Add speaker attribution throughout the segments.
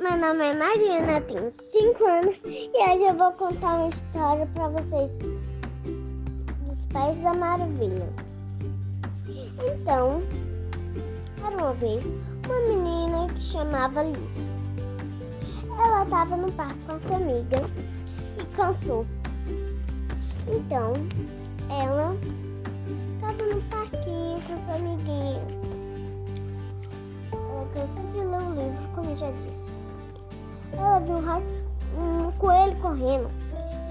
Speaker 1: Meu nome é Mariana, tenho 5 anos e hoje eu vou contar uma história para vocês dos Pais da Maravilha. Então, era uma vez uma menina que chamava Liz. Ela estava no parque com as amigas e cansou. Então, ela estava no parquinho com sua amiguinha. Ela cansou de ler o livro, como eu já disse. Ela viu um, coelho correndo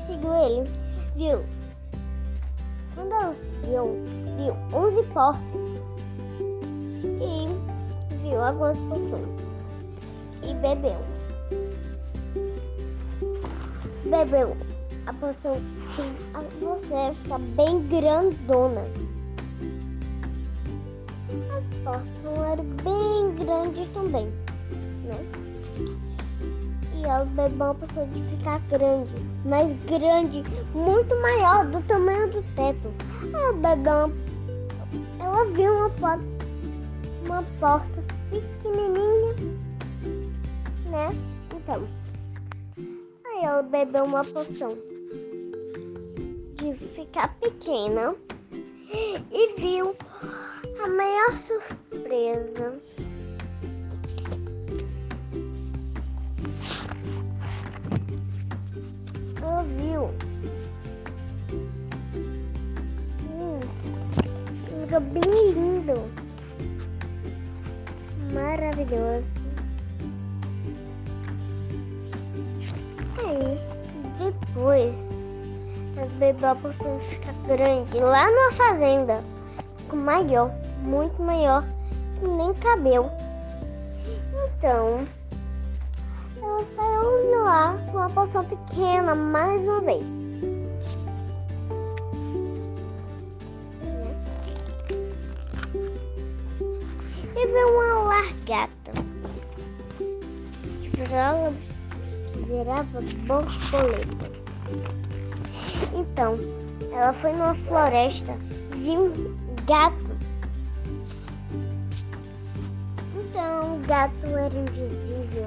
Speaker 1: seguiu ele. Viu? Quando ela seguiu, viu 11 portas e viu algumas poções e bebeu. Bebeu a poção que você fica bem grandona. As portas eram bem grandes também, né? Ela bebeu uma pessoa de ficar grande, mais grande, muito maior do tamanho do teto. Ela bebeu uma, ela viu uma porta, uma porta pequenininha, né? Então, aí ela bebeu uma poção de ficar pequena e viu a maior surpresa. Fica bem lindo. Maravilhoso. Aí, depois, as bebês possam ficar grande lá na fazenda. Maior, muito maior, que nem cabelo. Então, ela saiu lá com uma poção pequena mais uma vez. E viu uma largata que virava borboleta. Então, ela foi numa floresta de um gato. Então, o gato era invisível.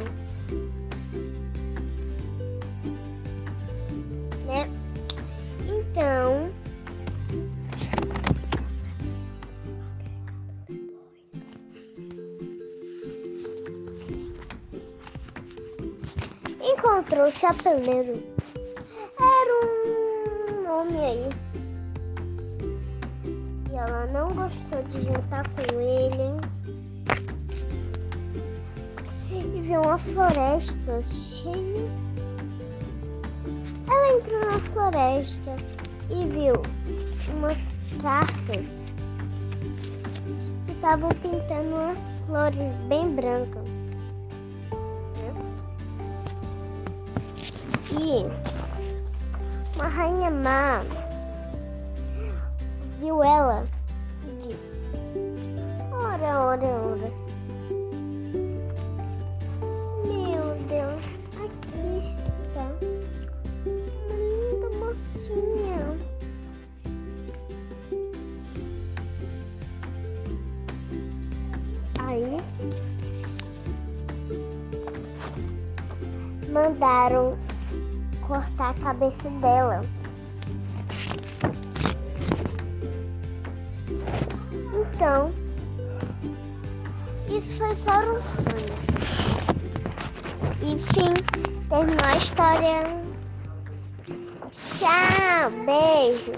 Speaker 1: Encontrou o chapeleiro. Era um homem aí. E ela não gostou de jantar com ele. E viu uma floresta cheia ela entrou na floresta e viu umas cartas que estavam pintando umas flores bem brancas. E uma rainha má viu ela e disse: Ora, ora, ora. Meu Deus, aqui está mocinha. Aí mandaram cortar a cabeça dela. Então, isso foi só um sonho. Enfim, terminou a história. Tchau, beijo.